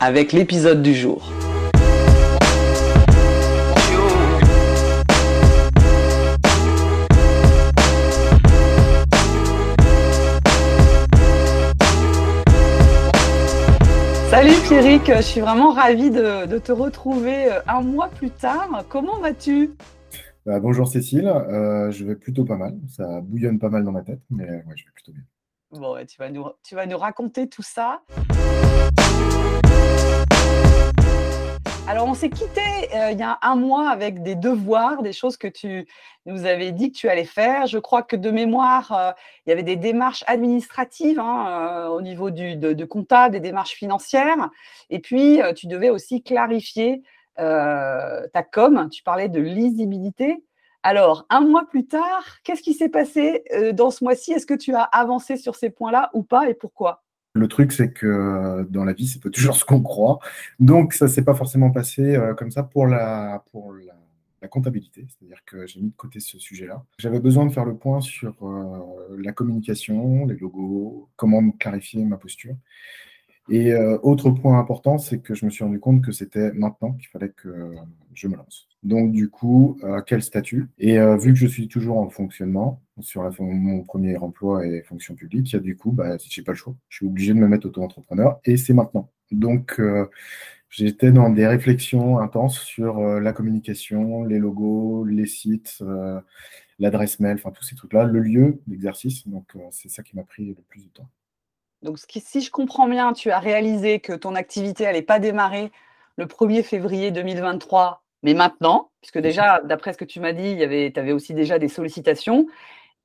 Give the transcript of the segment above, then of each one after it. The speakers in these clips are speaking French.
avec l'épisode du jour. Salut Pierrick, je suis vraiment ravie de, te retrouver euh, un mois plus tard. Comment vas-tu? Bah, Bonjour Cécile, euh, je vais plutôt pas mal. Ça bouillonne pas mal dans ma tête, mais ouais, je vais plutôt bien. Bon, tu vas nous, tu vas nous raconter tout ça. Alors, on s'est quitté euh, il y a un mois avec des devoirs, des choses que tu nous avais dit que tu allais faire. Je crois que de mémoire, euh, il y avait des démarches administratives hein, euh, au niveau du, de, compta, des démarches financières. Et puis, tu devais aussi clarifier ta com. Tu parlais de lisibilité. Alors, un mois plus tard, qu'est-ce qui s'est passé dans ce mois-ci? Est-ce que tu as avancé sur ces points-là ou pas et pourquoi? Le truc, c'est que euh, dans la vie, c'est pas toujours ce qu'on croit. Donc, ça s'est pas forcément passé euh, comme ça pour la, comptabilité. C'est-à-dire que j'ai mis de côté ce sujet-là. J'avais besoin de faire le point sur euh, la communication, les logos, comment clarifier ma posture. Et autre point important, c'est que je me suis rendu compte que c'était maintenant qu'il fallait que je me lance. Donc, du coup, quel statut? Et vu que je suis toujours en fonctionnement, sur mon premier emploi et fonction publique, du coup, bah, je n'ai pas le choix. Je suis obligé de me mettre auto-entrepreneur et c'est maintenant. Donc, euh, j'étais dans des réflexions intenses sur euh, la communication, les logos, les sites, euh, l'adresse mail, enfin tous ces trucs-là, le lieu d'exercice. Donc, c'est ça qui m'a pris le plus de temps. Donc, si je comprends bien, tu as réalisé que ton activité n'allait pas démarrer le 1er février 2023, mais maintenant, puisque déjà, d'après ce que tu m'as dit, tu avais aussi déjà des sollicitations.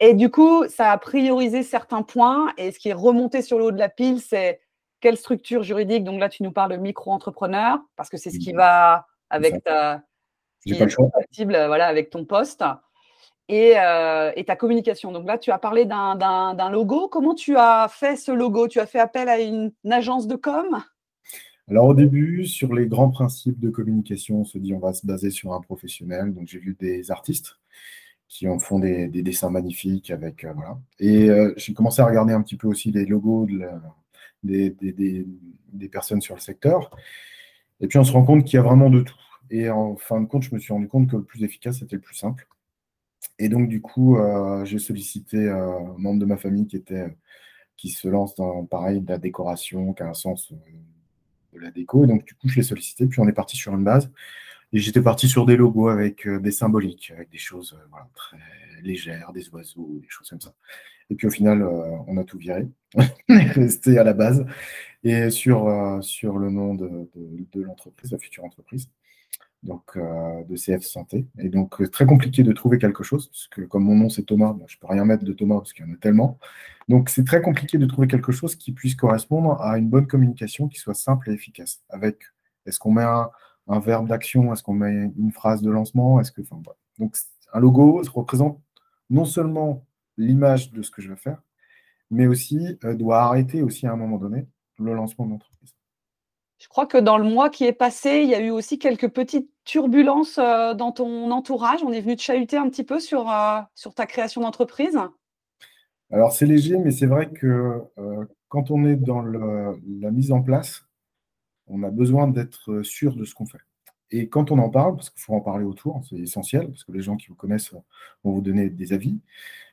Et du coup, ça a priorisé certains points. Et ce qui est remonté sur le haut de la pile, c'est quelle structure juridique. Donc là, tu nous parles de micro-entrepreneur, parce que c'est ce qui va avec ta. compatible voilà, avec ton poste. Et, euh, et, ta communication. Donc là, tu as parlé d'un logo. Comment tu as fait ce logo? Tu as fait appel à une, agence de com? Alors au début, sur les grands principes de communication, on se dit on va se baser sur un professionnel. Donc j'ai vu des artistes qui en font des, dessins magnifiques avec euh, voilà. Et euh, j'ai commencé à regarder un petit peu aussi les logos des, des, personnes sur le secteur. Et puis on se rend compte qu'il y a vraiment de tout. Et en fin de compte, je me suis rendu compte que le plus efficace c'était le plus simple. Et donc du coup, euh, j'ai sollicité un membre de ma famille qui était qui se lance dans pareil de la décoration, qui a un sens de la déco. Et donc du coup, je l'ai sollicité. Puis on est parti sur une base. Et j'étais parti sur des logos avec euh, des symboliques, avec des choses euh, très légères, des oiseaux, des choses comme ça. Et puis au final, euh, on a tout viré. on est resté à la base. Et sur, sur le nom de, de, l'entreprise, la future entreprise, donc de CF Santé. Et donc très compliqué de trouver quelque chose, parce que comme mon nom c'est Thomas, je ne peux rien mettre de Thomas parce qu'il y en a tellement. Donc c'est très compliqué de trouver quelque chose qui puisse correspondre à une bonne communication qui soit simple et efficace. Avec, est-ce qu'on met un, verbe d'action? Est-ce qu'on met une phrase de lancement? Est-ce que, Donc, un logo représente non seulement l'image de ce que je veux faire, mais aussi euh, doit arrêter aussi à un moment donné le lancement de l'entreprise. Je crois que dans le mois qui est passé, il y a eu aussi quelques petites turbulences euh, dans ton entourage. On est venu te chahuter un petit peu sur, euh, sur ta création d'entreprise. Alors c'est léger, mais c'est vrai que quand on est dans la mise en place, on a besoin d'être sûr de ce qu'on fait. Et quand on en parle, parce qu'il faut en parler autour, c'est essentiel, parce que les gens qui vous connaissent vont vous donner des avis.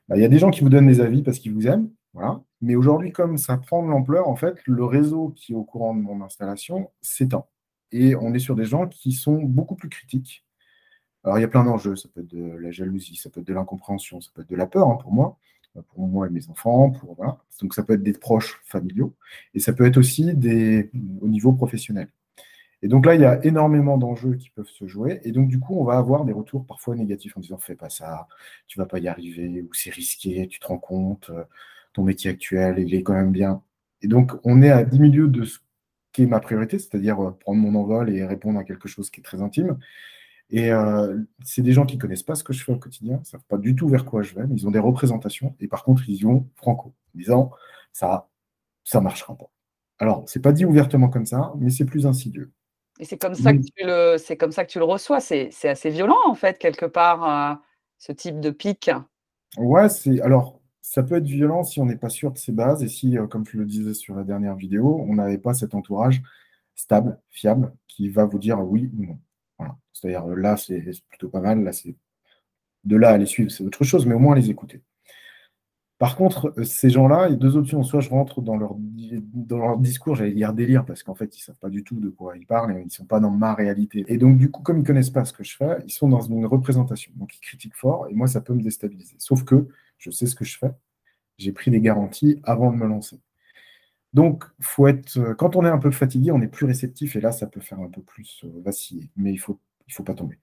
Bah, il y a des gens qui vous donnent des avis parce qu'ils vous aiment, voilà. Mais aujourd'hui, comme ça prend de l'ampleur, en fait, le réseau qui est au courant de mon installation s'étend. Et on est sur des gens qui sont beaucoup plus critiques. Alors, il y a plein d'enjeux. Ça peut être de la jalousie, ça peut être de l'incompréhension, ça peut être de la peur hein, pour moi pour moi et mes enfants, pour voilà. Donc ça peut être des proches familiaux et ça peut être aussi des au niveau professionnel. Et donc là, il y a énormément d'enjeux qui peuvent se jouer. Et donc, du coup, on va avoir des retours parfois négatifs en disant fais pas ça, tu vas pas y arriver, ou c'est risqué, tu te rends compte, euh, ton métier actuel, il est quand même bien. Et donc, on est à 10 milieux de ce qui est ma priorité, c'est-à-dire prendre mon envol et répondre à quelque chose qui est très intime. Et c'est des gens qui ne connaissent pas ce que je fais au quotidien, ne savent pas du tout vers quoi je vais, mais ils ont des représentations, et par contre, ils y vont franco, en disant ça ça marchera pas. Alors, c'est pas dit ouvertement comme ça, mais c'est plus insidieux. Et c'est comme, ça que tu le, c'est comme ça que tu le reçois. C'est, assez violent, en fait, quelque part, ce type de pic. Ouais, c'est. Alors, ça peut être violent si on n'est pas sûr de ses bases et si, euh, comme tu le disais sur la dernière vidéo, on n'avait pas cet entourage stable, fiable, qui va vous dire oui ou non. Voilà. C'est-à-dire là, c'est plutôt pas mal. Là, c'est de là à les suivre, c'est autre chose, mais au moins les écouter. Par contre, euh, ces gens-là, il y a deux options. Soit je rentre dans leur, dans leur discours, j'allais dire délire, parce qu'en fait, ils ne savent pas du tout de quoi ils parlent et ils ne sont pas dans ma réalité. Et donc, du coup, comme ils ne connaissent pas ce que je fais, ils sont dans une représentation. Donc, ils critiquent fort et moi, ça peut me déstabiliser. Sauf que je sais ce que je fais. J'ai pris des garanties avant de me lancer. Donc, faut être, euh, quand on est un peu fatigué, on est plus réceptif et là, ça peut faire un peu plus euh, vaciller. Mais il ne faut, il faut pas tomber.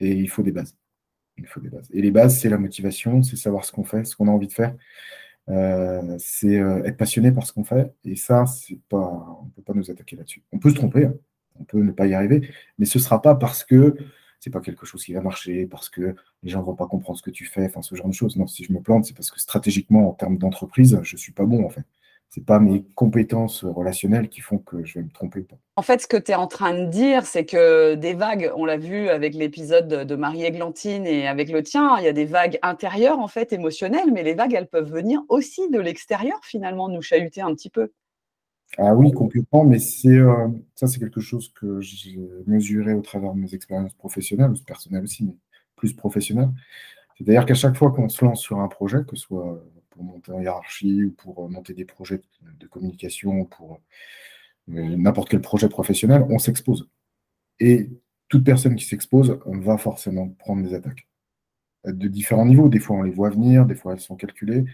Et il faut des bases. Il faut des bases. Et les bases, c'est la motivation, c'est savoir ce qu'on fait, ce qu'on a envie de faire. Euh, c'est être passionné par ce qu'on fait. Et ça, c'est pas, on ne peut pas nous attaquer là-dessus. On peut se tromper, hein. on peut ne pas y arriver, mais ce ne sera pas parce que c'est pas quelque chose qui va marcher, parce que les gens vont pas comprendre ce que tu fais, enfin ce genre de choses. Non, si je me plante, c'est parce que stratégiquement, en termes d'entreprise, je suis pas bon en fait c'est pas mes compétences relationnelles qui font que je vais me tromper pas. En fait, ce que tu es en train de dire, c'est que des vagues, on l'a vu avec l'épisode de Marie-Églantine et avec le tien, il y a des vagues intérieures, en fait, émotionnelles, mais les vagues, elles peuvent venir aussi de l'extérieur, finalement, nous chahuter un petit peu. Ah oui, complètement, mais c'est euh, ça, c'est quelque chose que j'ai mesuré au travers de mes expériences professionnelles, personnelles aussi, mais plus professionnelles. C'est-à-dire qu'à chaque fois qu'on se lance sur un projet, que ce soit pour monter en hiérarchie ou pour euh, monter des projets de communication ou pour euh, n'importe quel projet professionnel, on s'expose. Et toute personne qui s'expose va forcément prendre des attaques de différents niveaux. Des fois, on les voit venir, des fois, elles sont calculées.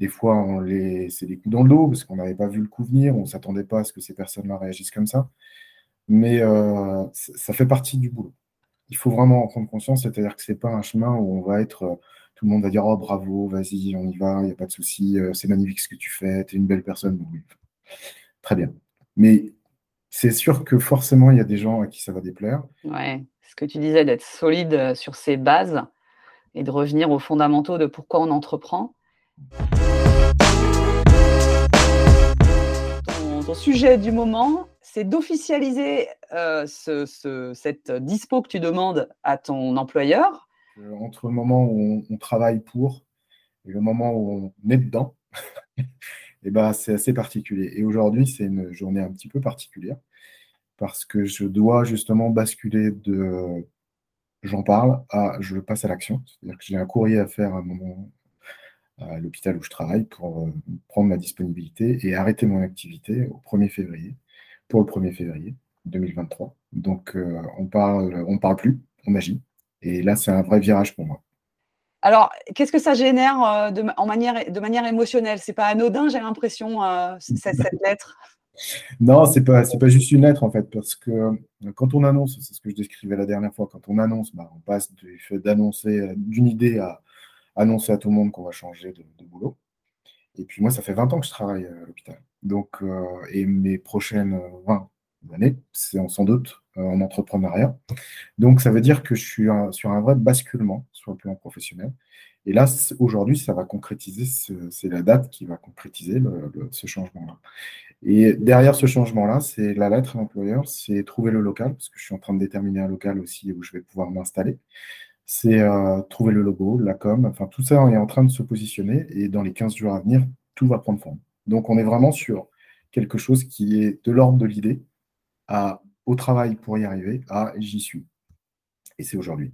Des fois, on les... c'est des coups dans le dos parce qu'on n'avait pas vu le coup venir, on ne s'attendait pas à ce que ces personnes-là réagissent comme ça. Mais euh, ça fait partie du boulot. Il faut vraiment en prendre conscience, c'est-à-dire que ce n'est pas un chemin où on va être tout le monde va dire Oh, bravo, vas-y, on y va, il n'y a pas de souci, euh, c'est magnifique ce que tu fais, tu es une belle personne. Oui. Très bien. Mais c'est sûr que forcément, il y a des gens à qui ça va déplaire. Ouais, ce que tu disais, d'être solide euh, sur ses bases et de revenir aux fondamentaux de pourquoi on entreprend. Ton, sujet du moment, c'est d'officialiser euh, cette dispo que tu demandes à ton employeur euh, entre le moment où on, travaille pour et le moment où on est dedans, et eh ben, c'est assez particulier. Et aujourd'hui, c'est une journée un petit peu particulière parce que je dois justement basculer de j'en parle à je passe à l'action. C'est-à-dire que j'ai un courrier à faire à moment à l'hôpital où je travaille pour euh, prendre ma disponibilité et arrêter mon activité au 1er février, pour le 1er février 2023. Donc euh, on parle, on parle plus, on agit. Et là, c'est un vrai virage pour moi. Alors, qu'est-ce que ça génère euh, de, en manière, de manière émotionnelle? C'est pas anodin, j'ai l'impression, cette, lettre? Non, c'est pas, pas juste une lettre, en fait, parce que quand on annonce, c'est ce que je décrivais la dernière fois, quand on annonce, bah, on passe du fait d'annoncer d'une idée à annoncer à tout le monde qu'on va changer de, boulot. Et puis moi, ça fait 20 ans que je travaille à l'hôpital. Donc, et mes prochaines 20 années, c'est sans doute euh, en entrepreneuriat. Donc, ça veut dire que je suis sur un vrai basculement sur le plan professionnel. Et là, aujourd'hui, ça va concrétiser, c'est la date qui va concrétiser ce changement-là. Et derrière ce changement-là, c'est la lettre à l'employeur, c'est trouver le local, parce que je suis en train de déterminer un local aussi où je vais pouvoir m'installer. C'est euh, trouver le logo, la com, enfin tout ça est en train de se positionner et dans les 15 jours à venir, tout va prendre forme. Donc on est vraiment sur quelque chose qui est de l'ordre de l'idée à au travail pour y arriver à j'y suis. Et c'est aujourd'hui.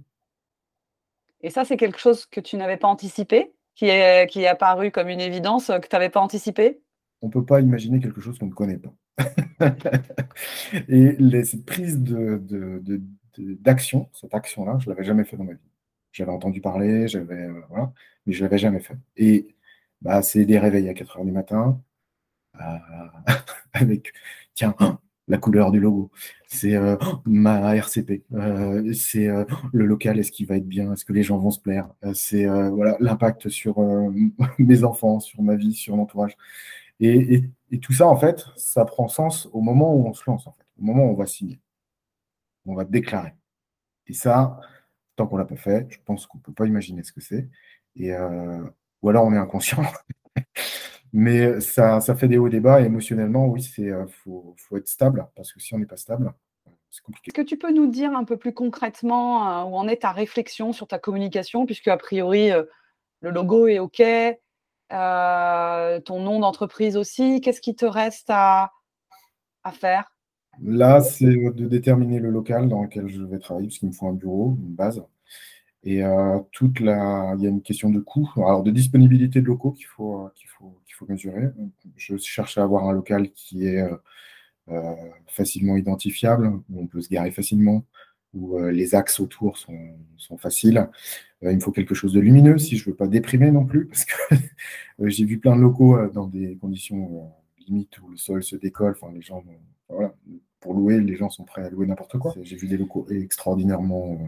Et ça, c'est quelque chose que tu n'avais pas anticipé, qui est, qui est apparu comme une évidence que tu n'avais pas anticipé? On ne peut pas imaginer quelque chose qu'on ne connaît pas. et les, cette prise de, d'action, cette action-là, je ne l'avais jamais fait dans ma vie. J'avais entendu parler, j'avais, euh, voilà, mais je ne l'avais jamais fait. Et bah, c'est des réveils à 4 heures du matin, euh, avec, tiens, la couleur du logo, c'est euh, ma RCP, euh, c'est euh, le local, est-ce qu'il va être bien, est-ce que les gens vont se plaire, c'est voilà l'impact sur mes enfants, sur ma vie, sur l'entourage. Et, Et tout ça, en fait, ça prend sens au moment où on se lance, au moment où on va signer. On va déclarer. Et ça, tant qu'on ne l'a pas fait, je pense qu'on ne peut pas imaginer ce que c'est. Et, euh, ou alors on est inconscient. Mais ça, ça fait des hauts débats. Et émotionnellement, oui, il euh, faut, faut, être stable. Parce que si on n'est pas stable, c'est compliqué. Est-ce que tu peux nous dire un peu plus concrètement euh, où en est ta réflexion sur ta communication? Puisque, a priori, le logo est OK, ton nom d'entreprise aussi. Qu'est-ce qui te reste à, à faire? Là, c'est de déterminer le local dans lequel je vais travailler, puisqu'il me faut un bureau, une base. Et euh, toute la, il y a une question de coût, alors de disponibilité de locaux qu'il faut, qu'il qu'il faut mesurer. Je cherche à avoir un local qui est euh, facilement identifiable, où on peut se garer facilement, où euh, les axes autour sont, sont faciles. il me faut quelque chose de lumineux si je ne veux pas déprimer non plus, parce que j'ai vu plein de locaux dans des conditions limites où le sol se décolle, enfin les gens, voilà, pour louer, les gens sont prêts à louer n'importe quoi. J'ai vu des locaux extraordinairement euh,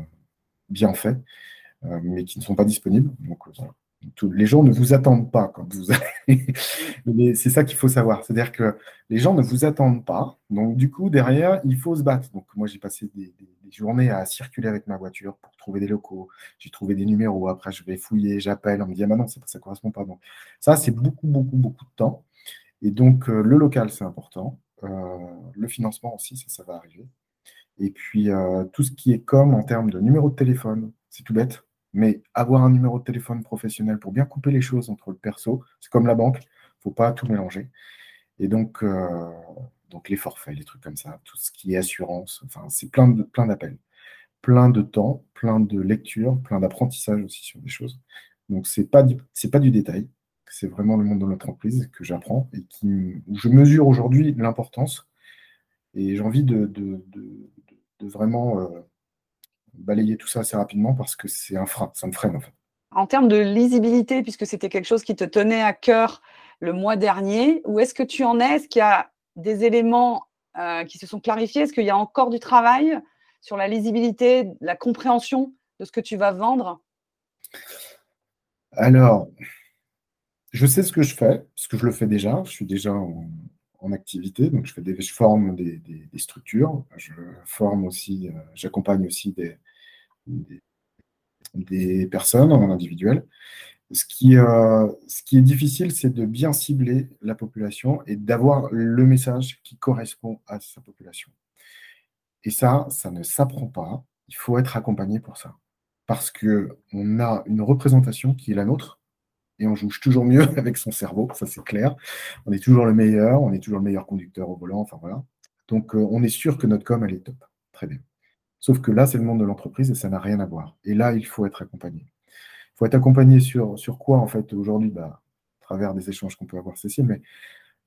bien faits, euh, mais qui ne sont pas disponibles. Donc, euh, les gens ne vous attendent pas quand vous allez. c'est ça qu'il faut savoir. C'est-à-dire que les gens ne vous attendent pas. Donc, du coup, derrière, il faut se battre. Donc, moi, j'ai passé des, journées à circuler avec ma voiture pour trouver des locaux. J'ai trouvé des numéros. Après, je vais fouiller, j'appelle. On me dit, ah, bah non, ça ne correspond pas. Donc, ça, c'est beaucoup, beaucoup, beaucoup de temps. Et donc, le local, c'est important. Euh, le financement aussi, ça, va arriver. Et puis, euh, tout ce qui est comme en termes de numéro de téléphone, c'est tout bête, mais avoir un numéro de téléphone professionnel pour bien couper les choses entre le perso, c'est comme la banque, il ne faut pas tout mélanger. Et donc, euh, donc, les forfaits, les trucs comme ça, tout ce qui est assurance, enfin, c'est plein d'appels. Plein, de temps, plein de lectures, plein d'apprentissage aussi sur des choses. Donc, ce n'est pas, pas du détail c'est vraiment le monde de l'entreprise que j'apprends et qui, où je mesure aujourd'hui l'importance. Et j'ai envie de, vraiment euh, balayer tout ça assez rapidement parce que c'est un frein, ça me freine en fait. En termes de lisibilité, puisque c'était quelque chose qui te tenait à cœur le mois dernier, où est-ce que tu en es? Est-ce qu'il y a des éléments euh, qui se sont clarifiés? Est-ce qu'il y a encore du travail sur la lisibilité, la compréhension de ce que tu vas vendre? Alors, je sais ce que je fais, parce que je le fais déjà. Je suis déjà en, activité, donc je, forme des, structures. Je forme aussi, euh, j'accompagne aussi des, des, personnes en individuel. Ce qui, euh, ce qui est difficile, c'est de bien cibler la population et d'avoir le message qui correspond à sa population. Et ça, ça ne s'apprend pas. Il faut être accompagné pour ça. Parce qu'on a une représentation qui est la nôtre, et on joue toujours mieux avec son cerveau, ça c'est clair. On est toujours le meilleur, on est toujours le meilleur conducteur au volant, enfin voilà. Donc euh, on est sûr que notre com, elle est top. Très bien. Sauf que là, c'est le monde de l'entreprise et ça n'a rien à voir. Et là, il faut être accompagné. Il faut être accompagné sur, quoi, en fait, aujourd'hui, bah, à travers des échanges qu'on peut avoir, Cécile, mais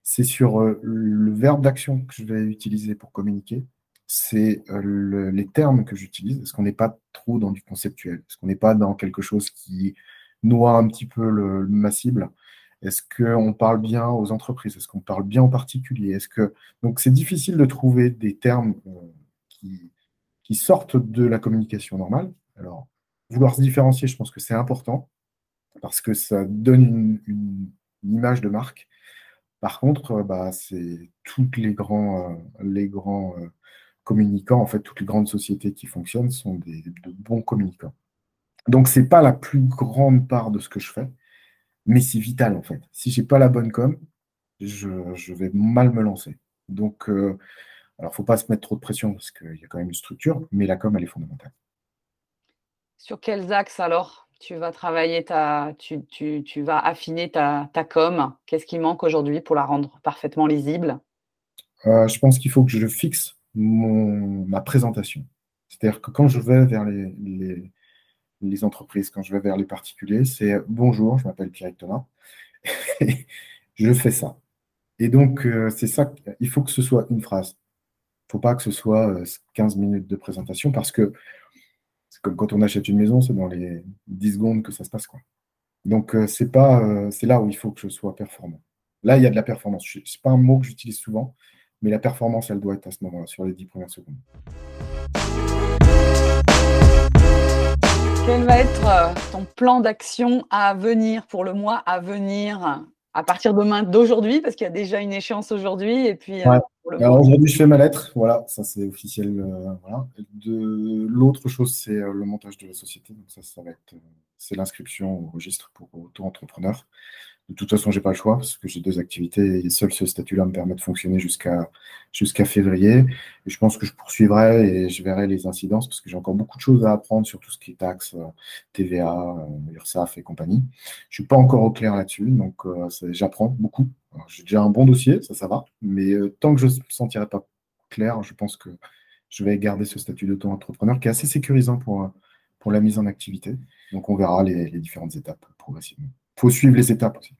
c'est sur euh, le verbe d'action que je vais utiliser pour communiquer. C'est euh, les termes que j'utilise. Est-ce qu'on n'est pas trop dans du conceptuel Est-ce qu'on n'est pas dans quelque chose qui noie un petit peu le, ma cible Est-ce qu'on parle bien aux entreprises? Est-ce qu'on parle bien en particulier Est-ce que donc c'est difficile de trouver des termes euh, qui, sortent de la communication normale. Alors vouloir se différencier, je pense que c'est important parce que ça donne une, image de marque. Par contre, euh, bah, c'est tous les grands, euh, les grands communicants, en fait, toutes les grandes sociétés qui fonctionnent sont de bons communicants. Donc, ce n'est pas la plus grande part de ce que je fais, mais c'est vital en fait. Si je n'ai pas la bonne com, je, vais mal me lancer. Donc, euh, alors, il ne faut pas se mettre trop de pression parce qu'il y a quand même une structure, mais la com, elle est fondamentale. Sur quels axes alors tu vas travailler ta, tu, tu, vas affiner ta, ta com? Qu'est-ce qui manque aujourd'hui pour la rendre parfaitement lisible? Euh, Je pense qu'il faut que je fixe mon, ma présentation. C'est-à-dire que quand je vais vers les les entreprises, quand je vais vers les particuliers, c'est bonjour, je m'appelle Pierre Thomas, je fais ça. Et donc, euh, c'est ça, il faut que ce soit une phrase. Il ne faut pas que ce soit 15 euh, minutes de présentation parce que c'est comme quand on achète une maison, c'est dans les 10 secondes que ça se passe. Quoi. Donc, euh, c'est pas, c'est là où il faut que je sois performant. Là, il y a de la performance. Ce n'est pas un mot que j'utilise souvent, mais la performance, elle doit être à ce moment-là, sur les 10 premières secondes. Quel va être euh, ton plan d'action à venir pour le mois à venir À partir d'aujourd'hui, parce qu'il y a déjà une échéance aujourd'hui. Et puis, euh, aujourd'hui, je fais ma lettre. Voilà, ça c'est officiel. De l'autre chose, c'est le montage de la société. Donc ça, ça va être, c'est l'inscription au registre pour auto-entrepreneur. De toute façon, je n'ai pas le choix parce que j'ai deux activités et seul ce statut-là me permet de fonctionner jusqu'à jusqu'à février. Et je pense que je poursuivrai et je verrai les incidences parce que j'ai encore beaucoup de choses à apprendre sur tout ce qui est taxes, euh, TVA, euh, URSAF et compagnie. Je ne suis pas encore au clair là-dessus, donc euh, j'apprends beaucoup. J'ai déjà un bon dossier, ça, ça va. Mais tant que je ne me sentirai pas clair, je pense que je vais garder ce statut d'auto-entrepreneur qui est assez sécurisant pour, pour la mise en activité. Donc on verra les, les différentes étapes progressivement. Il faut suivre les étapes aussi.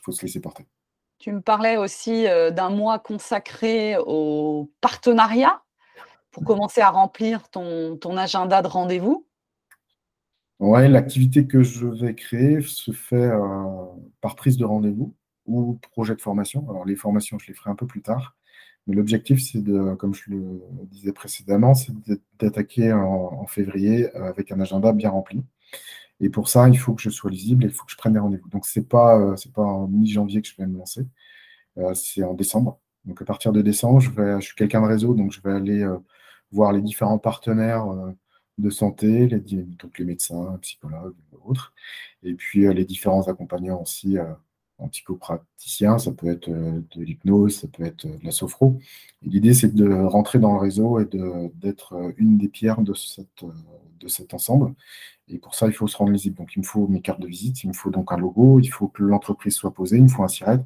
Il faut se laisser porter. Tu me parlais aussi euh, d'un mois consacré au partenariat pour commencer à remplir ton, ton agenda de rendez-vous. Oui, l'activité que je vais créer se fait euh, par prise de rendez-vous ou projet de formation. Alors les formations, je les ferai un peu plus tard. Mais l'objectif, c'est de, comme je le disais précédemment, c'est d'attaquer en, février avec un agenda bien rempli. Et pour ça, il faut que je sois lisible et il faut que je prenne des rendez-vous. Donc, ce n'est pas, euh, pas en mi-janvier que je vais me lancer, euh, c'est en décembre. Donc, à partir de décembre, je, vais, je suis quelqu'un de réseau, donc je vais aller euh, voir les différents partenaires de santé, les, donc les médecins, psychologues, autres, et puis les différents accompagnants aussi en psychopraticien, ça peut être de l'hypnose, ça peut être de la sophro. L'idée, c'est de rentrer dans le réseau et d'être une des pierres de, cet ensemble et pour ça, il faut se rendre lisible. Donc, il me faut mes cartes de visite, il me faut donc un logo, il faut que l'entreprise soit posée, il me faut un SIRET,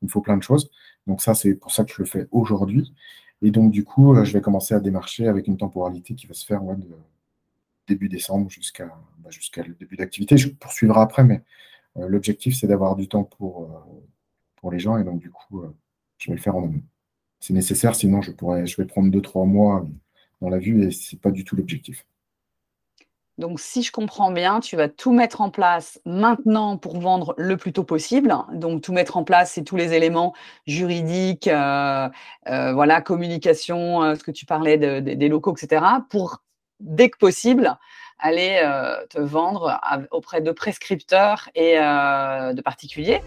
il me faut plein de choses. Donc, ça, c'est pour ça que je le fais aujourd'hui. Et donc, du coup, euh, je vais commencer à démarcher avec une temporalité qui va se faire de début décembre jusqu'à bah, le début d'activité. Je poursuivrai après, mais euh, l'objectif, c'est d'avoir du temps pour, euh, pour les gens. Et donc, du coup, je vais le faire en amont. C'est nécessaire, sinon je, pourrais, je vais prendre deux, trois mois dans la vue et ce n'est pas du tout l'objectif. Donc, si je comprends bien, tu vas tout mettre en place maintenant pour vendre le plus tôt possible. Donc, tout mettre en place, c'est tous les éléments juridiques, euh, euh, voilà, communication, euh, ce que tu parlais des locaux, etc. Pour, dès que possible, aller te vendre auprès de prescripteurs et de particuliers.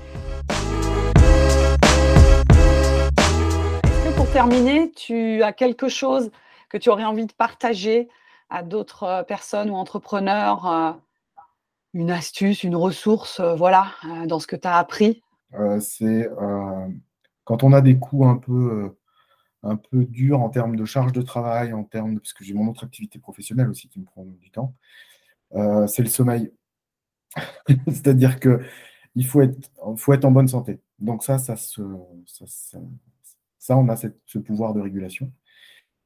Est-ce que pour terminer, tu as quelque chose que tu aurais envie de partager à d'autres euh, personnes ou entrepreneurs euh, une astuce, une ressource, euh, voilà, dans ce que tu as appris? C'est quand on a des coûts un peu, un peu durs en termes de charge de travail, en termes parce que j'ai mon autre activité professionnelle aussi qui me prend du temps, c'est le sommeil. C'est-à-dire que il faut être, faut être en bonne santé. Donc ça, ça, ça, ça, on a ce pouvoir de régulation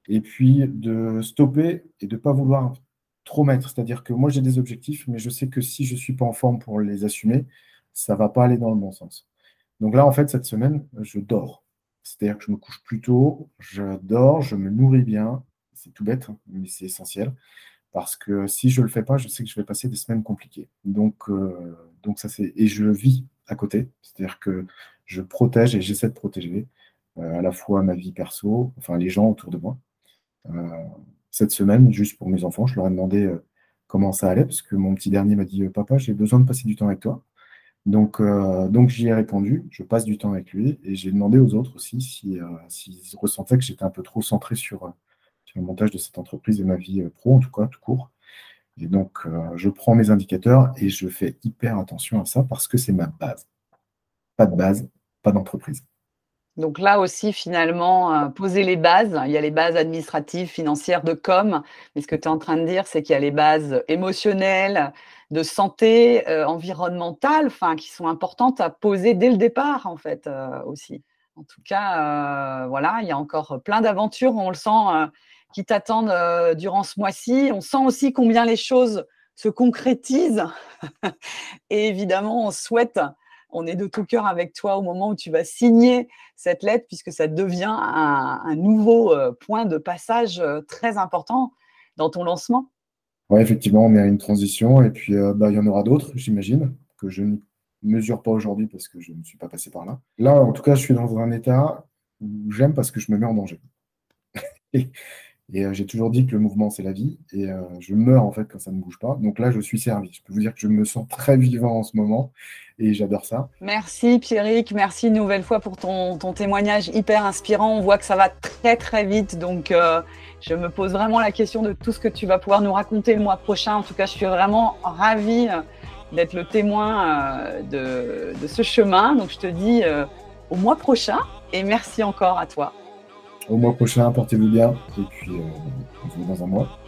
et puis de stopper et de ne pas vouloir trop mettre. C'est-à-dire que moi, j'ai des objectifs, mais je sais que si je ne suis pas en forme pour les assumer, ça ne va pas aller dans le bon sens. Donc là, en fait, cette semaine, je dors. C'est-à-dire que je me couche plus tôt, je dors, je me nourris bien. C'est tout bête, mais c'est essentiel. Parce que si je ne le fais pas, je sais que je vais passer des semaines compliquées. Donc, euh, donc ça, c'est. Et je vis à côté. C'est-à-dire que je protège et j'essaie de protéger euh, à la fois ma vie perso, enfin les gens autour de moi, euh, cette semaine, juste pour mes enfants, je leur ai demandé comment ça allait, parce que mon petit dernier m'a dit Papa, j'ai besoin de passer du temps avec toi. Donc, donc j'y ai répondu, je passe du temps avec lui, et j'ai demandé aux autres aussi s'ils si, ressentaient que j'étais un peu trop centré sur, sur, le montage de cette entreprise et ma vie pro, en tout cas, tout court. Et donc, je prends mes indicateurs et je fais hyper attention à ça parce que c'est ma base. Pas de base, pas d'entreprise. Donc là aussi, finalement, euh, poser les bases. Il y a les bases administratives, financières, de com. Mais ce que tu es en train de dire, c'est qu'il y a les bases émotionnelles, de santé, euh, environnementale, enfin, qui sont importantes à poser dès le départ, en fait, euh, aussi. En tout cas, voilà, il y a encore plein d'aventures, on le sent, qui t'attendent durant ce mois-ci. On sent aussi combien les choses se concrétisent. Et évidemment, on souhaite on est de tout cœur avec toi au moment où tu vas signer cette lettre, puisque ça devient un, nouveau euh, point de passage euh, très important dans ton lancement. Oui, effectivement, on est à une transition et puis euh, bah, il y en aura d'autres, j'imagine, que je ne mesure pas aujourd'hui parce que je ne suis pas passé par là. Là, en tout cas, je suis dans un état où j'aime parce que je me mets en danger. et, euh, j'ai toujours dit que le mouvement, c'est la vie. Et euh, je meurs, en fait, quand ça ne bouge pas. Donc là, je suis servi. Je peux vous dire que je me sens très vivant en ce moment. Et j'adore ça. Merci, Pierrick. Merci une nouvelle fois pour ton, témoignage hyper inspirant. On voit que ça va très, très vite. Donc, euh, je me pose vraiment la question de tout ce que tu vas pouvoir nous raconter le mois prochain. En tout cas, je suis vraiment ravie d'être le témoin de, ce chemin. Donc, je te dis au mois prochain. Et merci encore à toi au mois prochain, portez-vous bien, et puis euh, on se voit dans un mois.